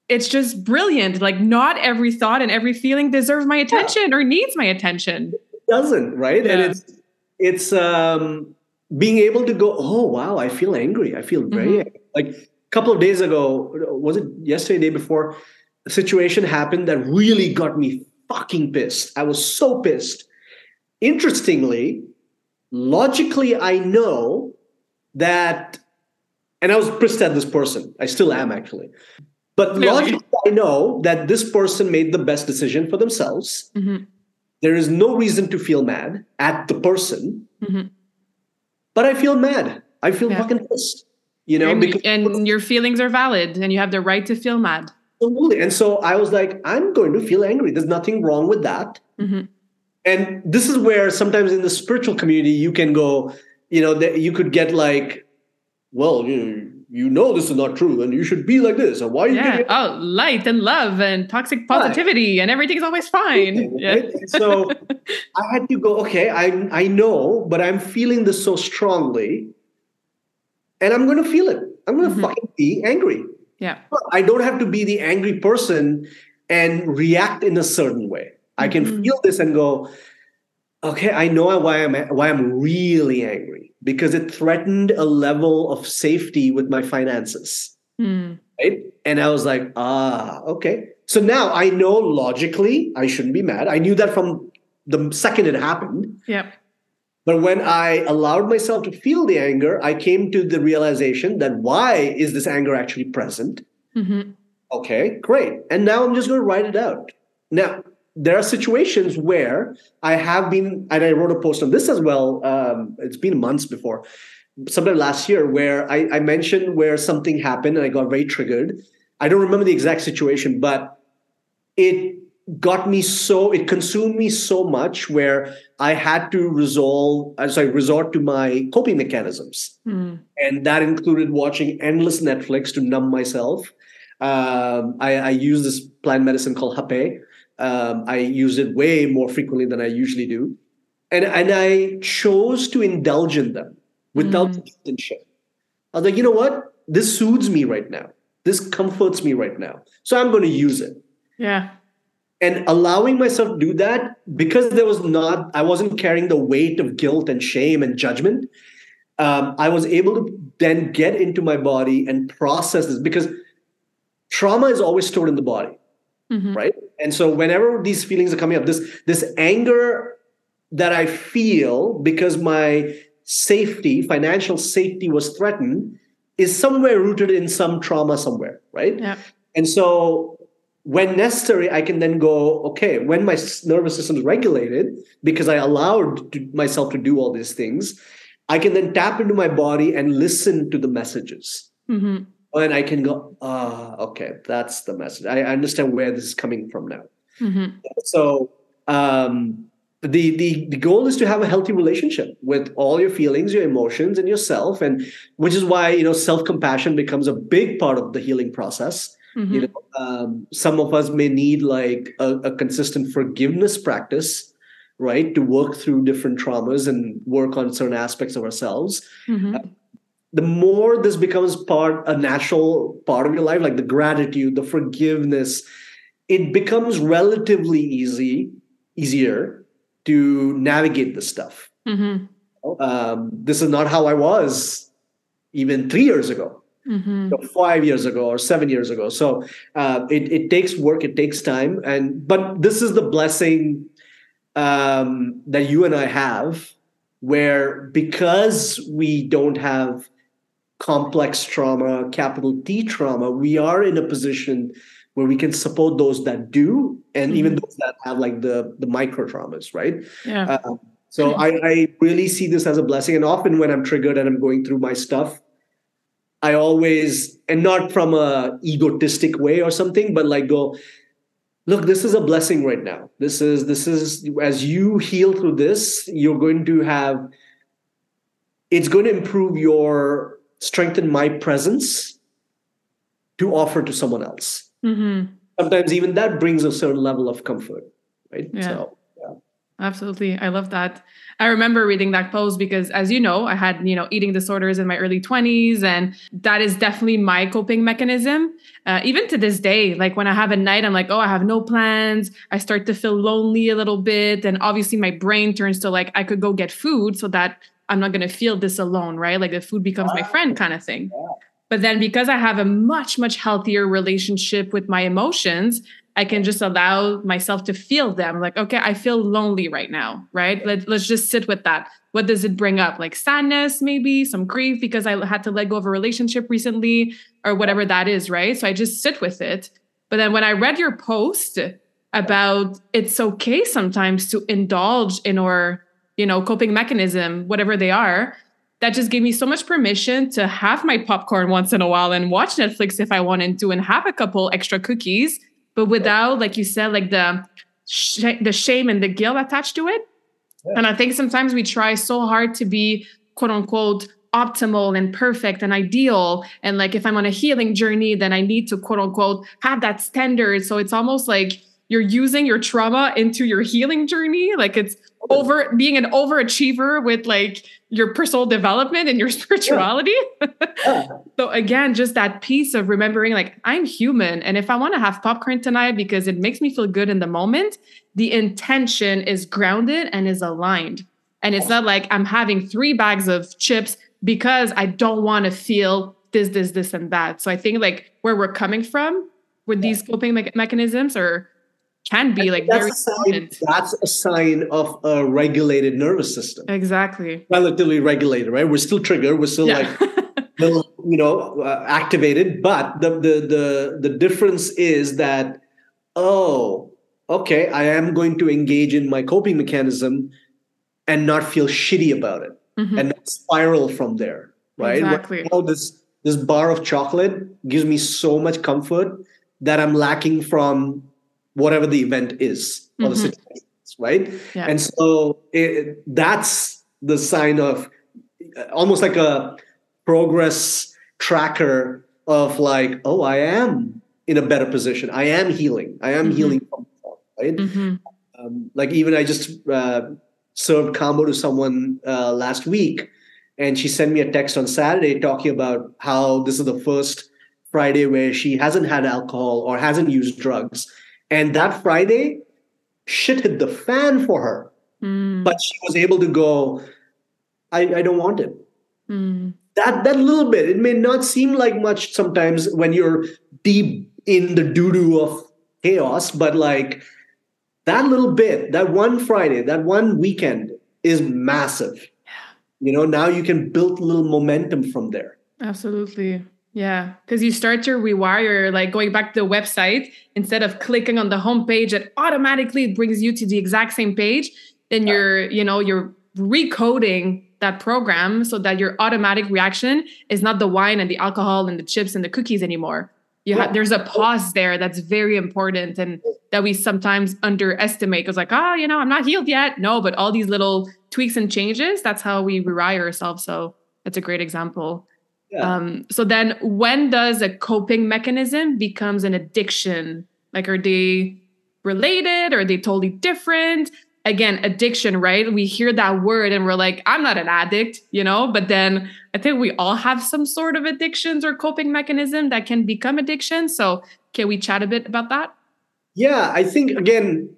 it's just brilliant. Like not every thought and every feeling deserves my attention yeah. or needs my attention. It doesn't right, yeah. and it's it's um being able to go. Oh wow, I feel angry. I feel very mm-hmm. like a couple of days ago, was it yesterday, day before, a situation happened that really got me fucking pissed. I was so pissed. Interestingly, logically, I know that, and I was pissed at this person. I still am actually. But really? logically, I know that this person made the best decision for themselves. Mm-hmm. There is no reason to feel mad at the person. Mm-hmm. But I feel mad. I feel yeah. fucking pissed you know and, because and your feelings are valid and you have the right to feel mad absolutely and so i was like i'm going to feel angry there's nothing wrong with that mm-hmm. and this is where sometimes in the spiritual community you can go you know that you could get like well you know, you know this is not true and you should be like this And why are you yeah. oh light and love and toxic positivity right. and everything's always fine yeah. so i had to go okay i i know but i'm feeling this so strongly and I'm going to feel it. I'm going to mm-hmm. fucking be angry. Yeah. But I don't have to be the angry person and react in a certain way. Mm-hmm. I can mm-hmm. feel this and go, okay, I know why I'm why I'm really angry because it threatened a level of safety with my finances. Mm. Right? And I was like, ah, okay. So now I know logically I shouldn't be mad. I knew that from the second it happened. Yep. But when I allowed myself to feel the anger, I came to the realization that why is this anger actually present? Mm-hmm. Okay, great. And now I'm just going to write it out. Now, there are situations where I have been, and I wrote a post on this as well. Um, it's been months before, sometime last year, where I, I mentioned where something happened and I got very triggered. I don't remember the exact situation, but it got me so it consumed me so much where I had to resolve, as i resort to my coping mechanisms, mm. and that included watching endless Netflix to numb myself. Um, I, I use this plant medicine called Hape. Um, I use it way more frequently than I usually do, and and I chose to indulge in them without mm. intention. I was like, you know what? This soothes me right now. This comforts me right now. So I'm going to use it. Yeah and allowing myself to do that because there was not i wasn't carrying the weight of guilt and shame and judgment um, i was able to then get into my body and process this because trauma is always stored in the body mm-hmm. right and so whenever these feelings are coming up this this anger that i feel because my safety financial safety was threatened is somewhere rooted in some trauma somewhere right yeah. and so when necessary, I can then go, okay, when my nervous system is regulated, because I allowed to, myself to do all these things, I can then tap into my body and listen to the messages. Mm-hmm. And I can go, ah, okay, that's the message. I understand where this is coming from now. Mm-hmm. So um, the, the the goal is to have a healthy relationship with all your feelings, your emotions, and yourself, and which is why you know self compassion becomes a big part of the healing process Mm-hmm. You know, um, some of us may need like a, a consistent forgiveness practice, right, to work through different traumas and work on certain aspects of ourselves. Mm-hmm. Uh, the more this becomes part a natural part of your life, like the gratitude, the forgiveness, it becomes relatively easy, easier to navigate this stuff. Mm-hmm. Um, this is not how I was even three years ago mm-hmm. five years ago or seven years ago. So uh, it it takes work, it takes time, and but this is the blessing um, that you and I have, where because we don't have complex trauma, capital T trauma, we are in a position where we can support those that do, and mm-hmm. even those that have like the the micro traumas, right? Yeah. Uh, so I, I really see this as a blessing, and often when I'm triggered and I'm going through my stuff, I always, and not from a egotistic way or something, but like go, look, this is a blessing right now. This is, this is, as you heal through this, you're going to have, it's going to improve your, strengthen my presence to offer to someone else. Mm-hmm. Sometimes even that brings a certain level of comfort, right? Yeah. So, yeah. Absolutely. I love that. I remember reading that post because, as you know, I had, you know, eating disorders in my early 20s. And that is definitely my coping mechanism. Uh, even to this day, like when I have a night, I'm like, oh, I have no plans. I start to feel lonely a little bit. And obviously, my brain turns to like, I could go get food so that I'm not going to feel this alone, right? Like the food becomes my friend kind of thing. But then because I have a much, much healthier relationship with my emotions, I can just allow myself to feel them. Like, okay, I feel lonely right now, right? Let, let's just sit with that. What does it bring up? Like sadness, maybe some grief because I had to let go of a relationship recently or whatever that is, right? So I just sit with it. But then when I read your post about it's okay sometimes to indulge in our, you know, coping mechanism, whatever they are, that just gave me so much permission to have my popcorn once in a while and watch Netflix if I wanted to and have a couple extra cookies but without, like you said, like the sh- the shame and the guilt attached to it. Yeah. And I think sometimes we try so hard to be quote unquote optimal and perfect and ideal. And like if I'm on a healing journey, then I need to quote unquote have that standard. So it's almost like you're using your trauma into your healing journey. Like it's over being an overachiever with like your personal development and your spirituality. Yeah. Yeah. Uh. so again, just that piece of remembering like I'm human and if I want to have popcorn tonight because it makes me feel good in the moment, the intention is grounded and is aligned. And it's not like I'm having three bags of chips because I don't want to feel this, this, this, and that. So I think like where we're coming from with these coping me- mechanisms or can be like that's very a sign, That's a sign of a regulated nervous system. Exactly. Relatively regulated, right? We're still triggered. We're still yeah. like, you know, uh, activated. But the, the the the difference is that oh, okay, I am going to engage in my coping mechanism and not feel shitty about it mm-hmm. and spiral from there, right? Exactly. Right this this bar of chocolate gives me so much comfort that I'm lacking from whatever the event is or mm-hmm. the situation is, right? Yeah. And so it, that's the sign of uh, almost like a progress tracker of like, oh, I am in a better position. I am healing. I am mm-hmm. healing from right? Mm-hmm. Um, like even I just uh, served Kambo to someone uh, last week, and she sent me a text on Saturday talking about how this is the first Friday where she hasn't had alcohol or hasn't used drugs and that Friday, shit hit the fan for her. Mm. But she was able to go, I, I don't want it. Mm. That that little bit, it may not seem like much sometimes when you're deep in the doo-doo of chaos, but like that little bit, that one Friday, that one weekend is massive. You know, now you can build a little momentum from there. Absolutely. Yeah, because you start to rewire, like going back to the website, instead of clicking on the homepage, that automatically brings you to the exact same page. Then you're, you know, you're recoding that program so that your automatic reaction is not the wine and the alcohol and the chips and the cookies anymore. You have there's a pause there that's very important and that we sometimes underestimate. Because like, oh, you know, I'm not healed yet. No, but all these little tweaks and changes, that's how we rewire ourselves. So that's a great example. Yeah. Um, so then when does a coping mechanism becomes an addiction? Like are they related? Or are they totally different? Again, addiction, right? We hear that word and we're like, I'm not an addict, you know, but then I think we all have some sort of addictions or coping mechanism that can become addiction. So can we chat a bit about that? Yeah, I think again,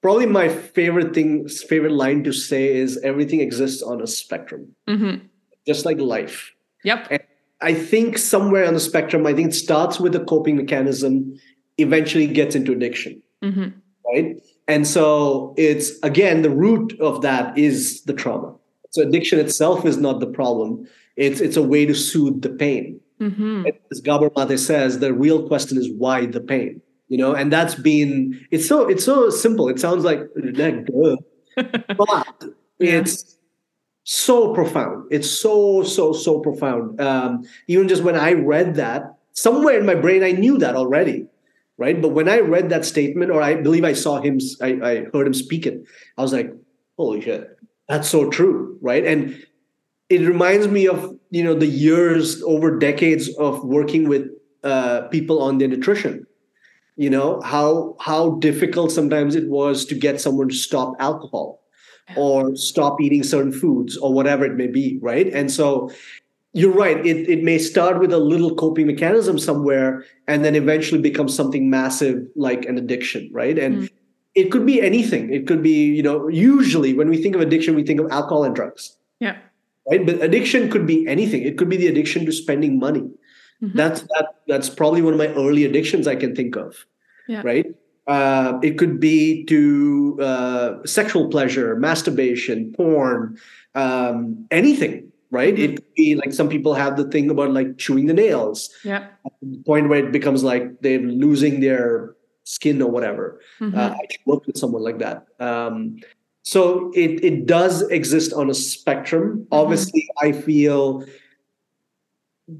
probably my favorite thing, favorite line to say is everything exists on a spectrum, mm-hmm. just like life. Yep. And I think somewhere on the spectrum, I think it starts with a coping mechanism, eventually gets into addiction. Mm-hmm. Right. And so it's again, the root of that is the trauma. So addiction itself is not the problem. It's it's a way to soothe the pain. Mm-hmm. As Gabor Mate says, the real question is why the pain? You know, and that's been it's so it's so simple. It sounds like duh. but yeah. it's so profound. It's so, so, so profound. Um, even just when I read that, somewhere in my brain, I knew that already, right? But when I read that statement, or I believe I saw him, I, I heard him speak it, I was like, holy shit, that's so true, right? And it reminds me of you know the years over decades of working with uh, people on their nutrition you know how how difficult sometimes it was to get someone to stop alcohol or stop eating certain foods or whatever it may be, right? And so you're right. It, it may start with a little coping mechanism somewhere and then eventually become something massive like an addiction, right? And mm. it could be anything. It could be, you know, usually when we think of addiction, we think of alcohol and drugs. Yeah. Right. But addiction could be anything. It could be the addiction to spending money. Mm-hmm. That's that that's probably one of my early addictions I can think of. Yeah. Right. Uh, it could be to uh, sexual pleasure, masturbation, porn, um, anything, right? Mm-hmm. It could be like some people have the thing about like chewing the nails. Yeah. the point where it becomes like they're losing their skin or whatever. Mm-hmm. Uh, I worked with someone like that. Um, so it it does exist on a spectrum. Mm-hmm. Obviously, I feel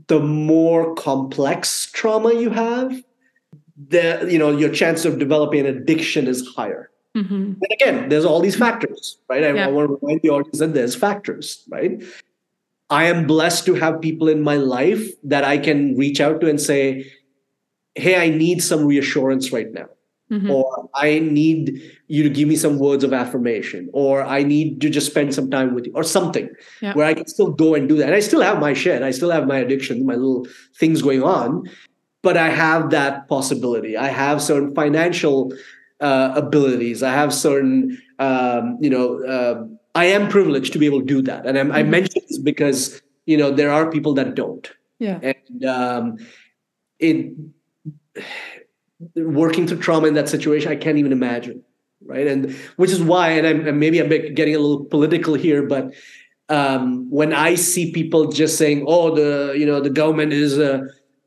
the more complex trauma you have, the you know your chance of developing an addiction is higher. Mm-hmm. And again, there's all these factors, right? I, yeah. I want to remind the audience that there's factors, right? I am blessed to have people in my life that I can reach out to and say, "Hey, I need some reassurance right now." Mm-hmm. or I need you to give me some words of affirmation, or I need to just spend some time with you, or something yeah. where I can still go and do that. And I still have my shit, I still have my addiction, my little things going on but I have that possibility. I have certain financial uh, abilities. I have certain, um, you know, uh, I am privileged to be able to do that. And mm-hmm. i mention this because, you know, there are people that don't. Yeah. And um, it, working through trauma in that situation, I can't even imagine. Right. And which is why, and I'm, maybe I'm getting a little political here, but um, when I see people just saying, oh, the, you know, the government is, uh,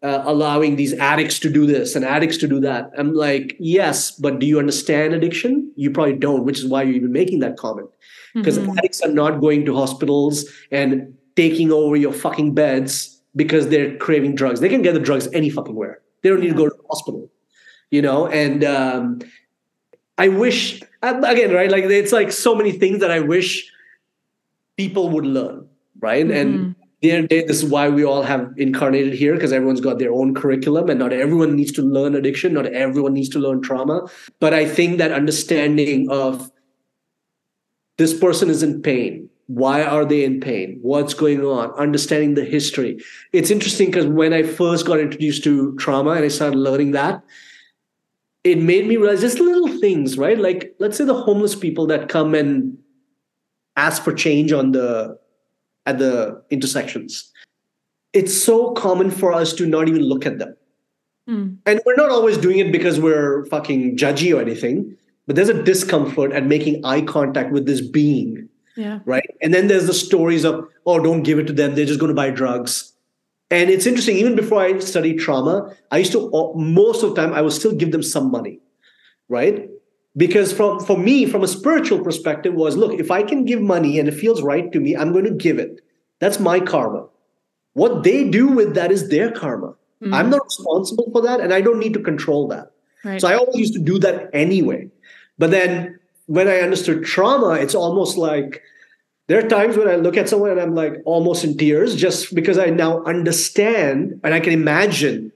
uh, allowing these addicts to do this and addicts to do that. I'm like, yes, but do you understand addiction? You probably don't, which is why you're even making that comment. Because mm-hmm. addicts are not going to hospitals and taking over your fucking beds because they're craving drugs. They can get the drugs any fucking where. They don't need to go to the hospital, you know. And um, I wish again, right? Like it's like so many things that I wish people would learn, right? Mm-hmm. And the end the day, this is why we all have incarnated here because everyone's got their own curriculum and not everyone needs to learn addiction, not everyone needs to learn trauma. But I think that understanding of this person is in pain. Why are they in pain? What's going on? Understanding the history. It's interesting because when I first got introduced to trauma and I started learning that, it made me realize just little things, right? Like, let's say the homeless people that come and ask for change on the at the intersections. It's so common for us to not even look at them. Mm. And we're not always doing it because we're fucking judgy or anything, but there's a discomfort at making eye contact with this being. Yeah. Right. And then there's the stories of, oh, don't give it to them. They're just going to buy drugs. And it's interesting, even before I studied trauma, I used to, most of the time, I would still give them some money, right? Because from for me, from a spiritual perspective, was look, if I can give money and it feels right to me, I'm going to give it. That's my karma. What they do with that is their karma. Mm-hmm. I'm not responsible for that, and I don't need to control that. Right. So I always used to do that anyway. But then when I understood trauma, it's almost like there are times when I look at someone and I'm like almost in tears just because I now understand and I can imagine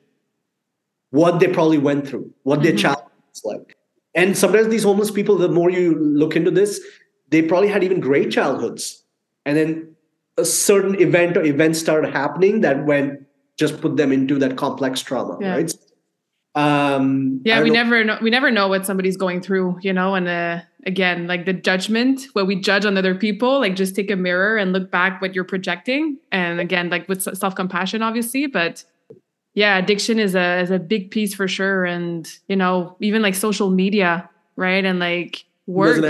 what they probably went through, what mm-hmm. their childhood was like. And sometimes these homeless people, the more you look into this, they probably had even great childhoods. And then a certain event or events started happening that went just put them into that complex trauma, yeah. right? Um, yeah, we know. never know. We never know what somebody's going through, you know. And uh, again, like the judgment, where we judge on other people, like just take a mirror and look back what you're projecting. And again, like with self compassion, obviously, but yeah, addiction is a is a big piece for sure. And you know, even like social media, right? And like work,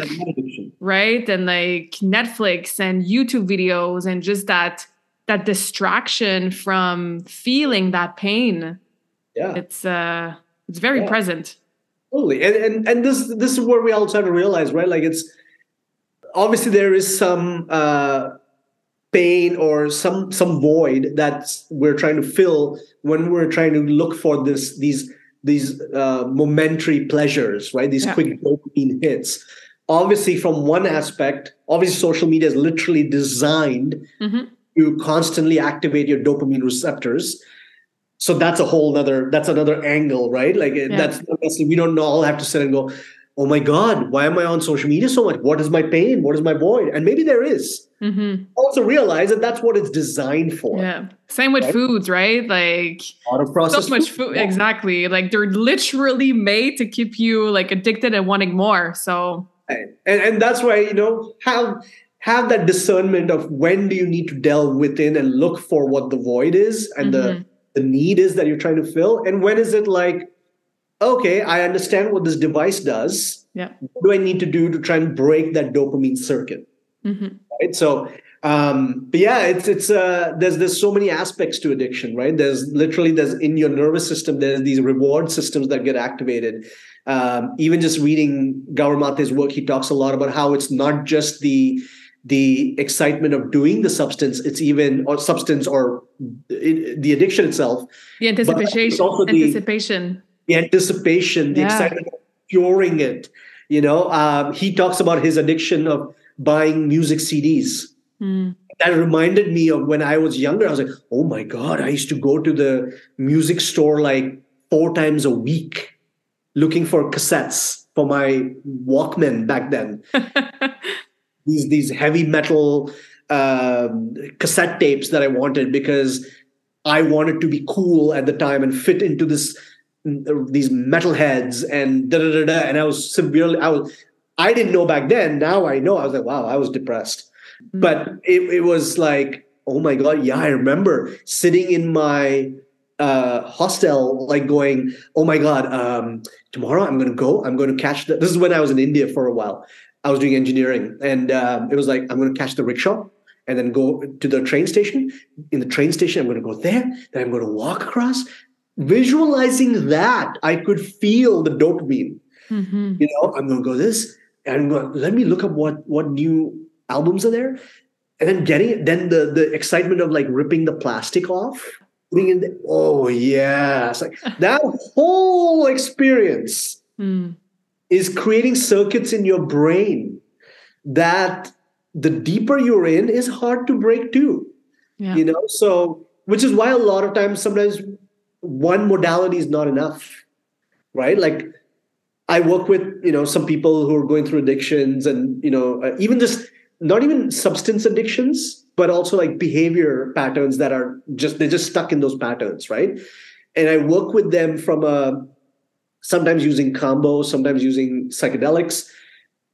right? And like Netflix and YouTube videos, and just that that distraction from feeling that pain yeah it's uh it's very yeah. present totally and, and and this this is where we also have to realize right like it's obviously there is some uh pain or some some void that we're trying to fill when we're trying to look for this these these uh, momentary pleasures right these yeah. quick dopamine hits obviously from one aspect obviously social media is literally designed mm-hmm. to constantly activate your dopamine receptors so that's a whole other that's another angle right like yeah. that's we don't all have to sit and go oh my god why am i on social media so much what is my pain what is my void and maybe there is. Mm-hmm. also realize that that's what it's designed for yeah same with right? foods right like processed so much food, food. Yeah. exactly like they're literally made to keep you like addicted and wanting more so and, and that's why you know have have that discernment of when do you need to delve within and look for what the void is and mm-hmm. the the need is that you're trying to fill and when is it like okay i understand what this device does. Yeah. What do i need to do to try and break that dopamine circuit? Mm-hmm. right so um but yeah it's it's uh there's there's so many aspects to addiction right? There's literally there's in your nervous system there's these reward systems that get activated. Um even just reading Gabor Mate's work he talks a lot about how it's not just the the excitement of doing the substance it's even or substance or the addiction itself the anticipation also the, anticipation the anticipation the yeah. excitement of curing it you know um, he talks about his addiction of buying music cds mm. that reminded me of when i was younger i was like oh my god i used to go to the music store like four times a week looking for cassettes for my walkman back then these these heavy metal um, cassette tapes that I wanted because I wanted to be cool at the time and fit into this these metalheads and da da da da. And I was severely I was I didn't know back then. Now I know. I was like, wow, I was depressed. Mm-hmm. But it, it was like, oh my god, yeah, I remember sitting in my uh, hostel, like going, oh my god, um, tomorrow I'm going to go. I'm going to catch the. This is when I was in India for a while. I was doing engineering, and um, it was like I'm going to catch the rickshaw and then go to the train station. In the train station, I'm going to go there. Then I'm going to walk across. Visualizing that, I could feel the dopamine. Mm-hmm. You know, I'm going to go this, and going. Let me look up what what new albums are there, and then getting it. Then the the excitement of like ripping the plastic off. Putting in the, oh yeah, it's like that whole experience. Mm is creating circuits in your brain that the deeper you're in is hard to break too. Yeah. You know, so which is why a lot of times sometimes one modality is not enough, right? Like I work with you know some people who are going through addictions and you know uh, even just not even substance addictions, but also like behavior patterns that are just they're just stuck in those patterns, right? And I work with them from a sometimes using Kambos, sometimes using psychedelics,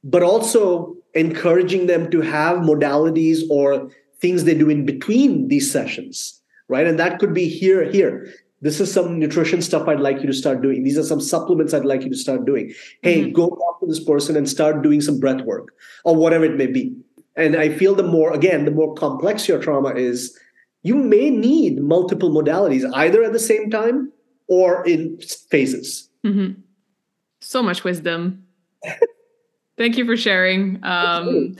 but also encouraging them to have modalities or things they do in between these sessions, right? And that could be here, here. This is some nutrition stuff I'd like you to start doing. These are some supplements I'd like you to start doing. Hey, mm-hmm. go talk to this person and start doing some breath work or whatever it may be. And I feel the more, again, the more complex your trauma is, you may need multiple modalities either at the same time or in phases. Mm-hmm. So much wisdom. Thank you for sharing. Um,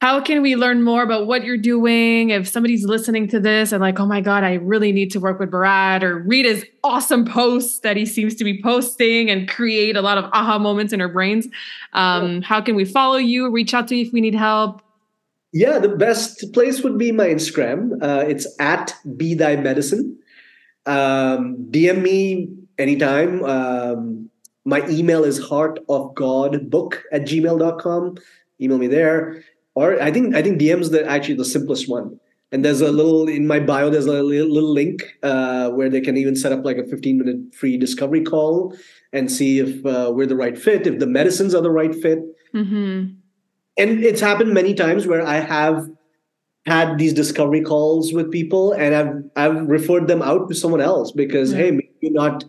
how can we learn more about what you're doing? If somebody's listening to this and like, oh my God, I really need to work with Bharat or read his awesome posts that he seems to be posting and create a lot of aha moments in our brains. Um, how can we follow you, reach out to you if we need help? Yeah, the best place would be my Instagram. Uh, it's at Be Thy Medicine. Um, DM me anytime. Um, my email is heartofgodbook at gmail.com. Email me there or I think I think DM's the actually the simplest one. And there's a little in my bio. There's a little, link uh, where they can even set up like a 15 minute free discovery call and see if uh, we're the right fit, if the medicines are the right fit. Mm-hmm. And it's happened many times where I have had these discovery calls with people, and I've I've referred them out to someone else because hey, maybe you're not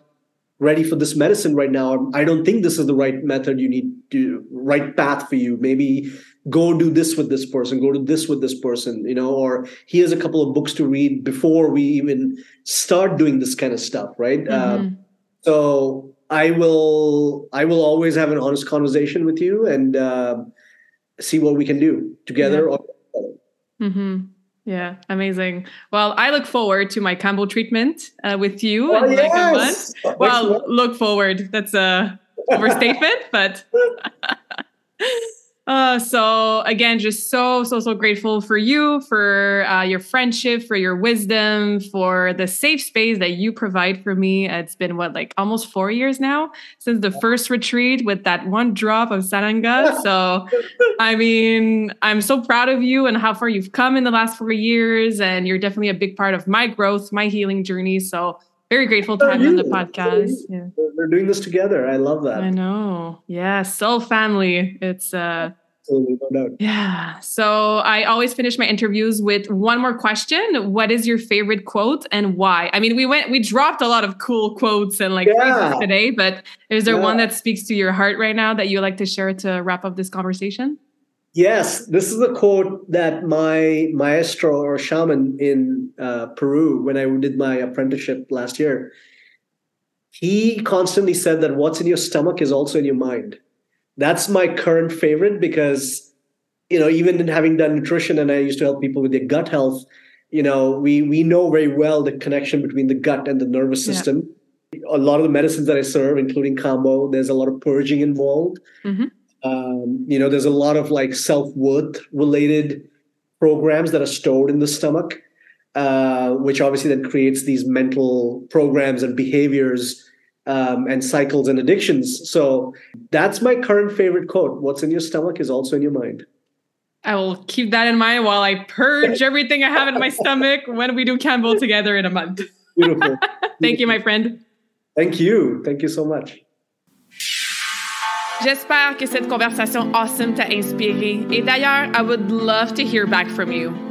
ready for this medicine right now. I don't think this is the right method. You need to right path for you. Maybe go do this with this person go do this with this person you know or here's a couple of books to read before we even start doing this kind of stuff right mm-hmm. um, so i will i will always have an honest conversation with you and uh, see what we can do together yeah. or mm-hmm. Yeah amazing. Well i look forward to my Kambo treatment uh, with you oh, in yes. like a month. Well look forward. That's a overstatement but Uh, so again, just so so so grateful for you, for uh, your friendship, for your wisdom, for the safe space that you provide for me. It's been what like almost four years now since the first retreat with that one drop of sananga. So, I mean, I'm so proud of you and how far you've come in the last four years, and you're definitely a big part of my growth, my healing journey. So very grateful to have you on the podcast. Yeah. We're doing this together. I love that. I know. Yeah, soul family. It's uh Absolutely, no doubt. Yeah. So I always finish my interviews with one more question. What is your favorite quote and why? I mean, we went, we dropped a lot of cool quotes and like yeah. today, but is there yeah. one that speaks to your heart right now that you would like to share to wrap up this conversation? Yes, this is a quote that my maestro or shaman in uh, Peru, when I did my apprenticeship last year, he constantly said that what's in your stomach is also in your mind. That's my current favorite because, you know, even in having done nutrition and I used to help people with their gut health, you know, we we know very well the connection between the gut and the nervous system. Yeah. A lot of the medicines that I serve, including Kambo, there's a lot of purging involved. Mm-hmm. Um, you know, there's a lot of like self worth related programs that are stored in the stomach, uh, which obviously then creates these mental programs and behaviors um, and cycles and addictions. So that's my current favorite quote. What's in your stomach is also in your mind. I will keep that in mind while I purge everything I have in my stomach when we do Kambo together in a month. Beautiful. Thank you, my friend. Thank you. Thank you so much. J'espère que cette conversation awesome t'a inspiré. Et d'ailleurs, I would love to hear back from you.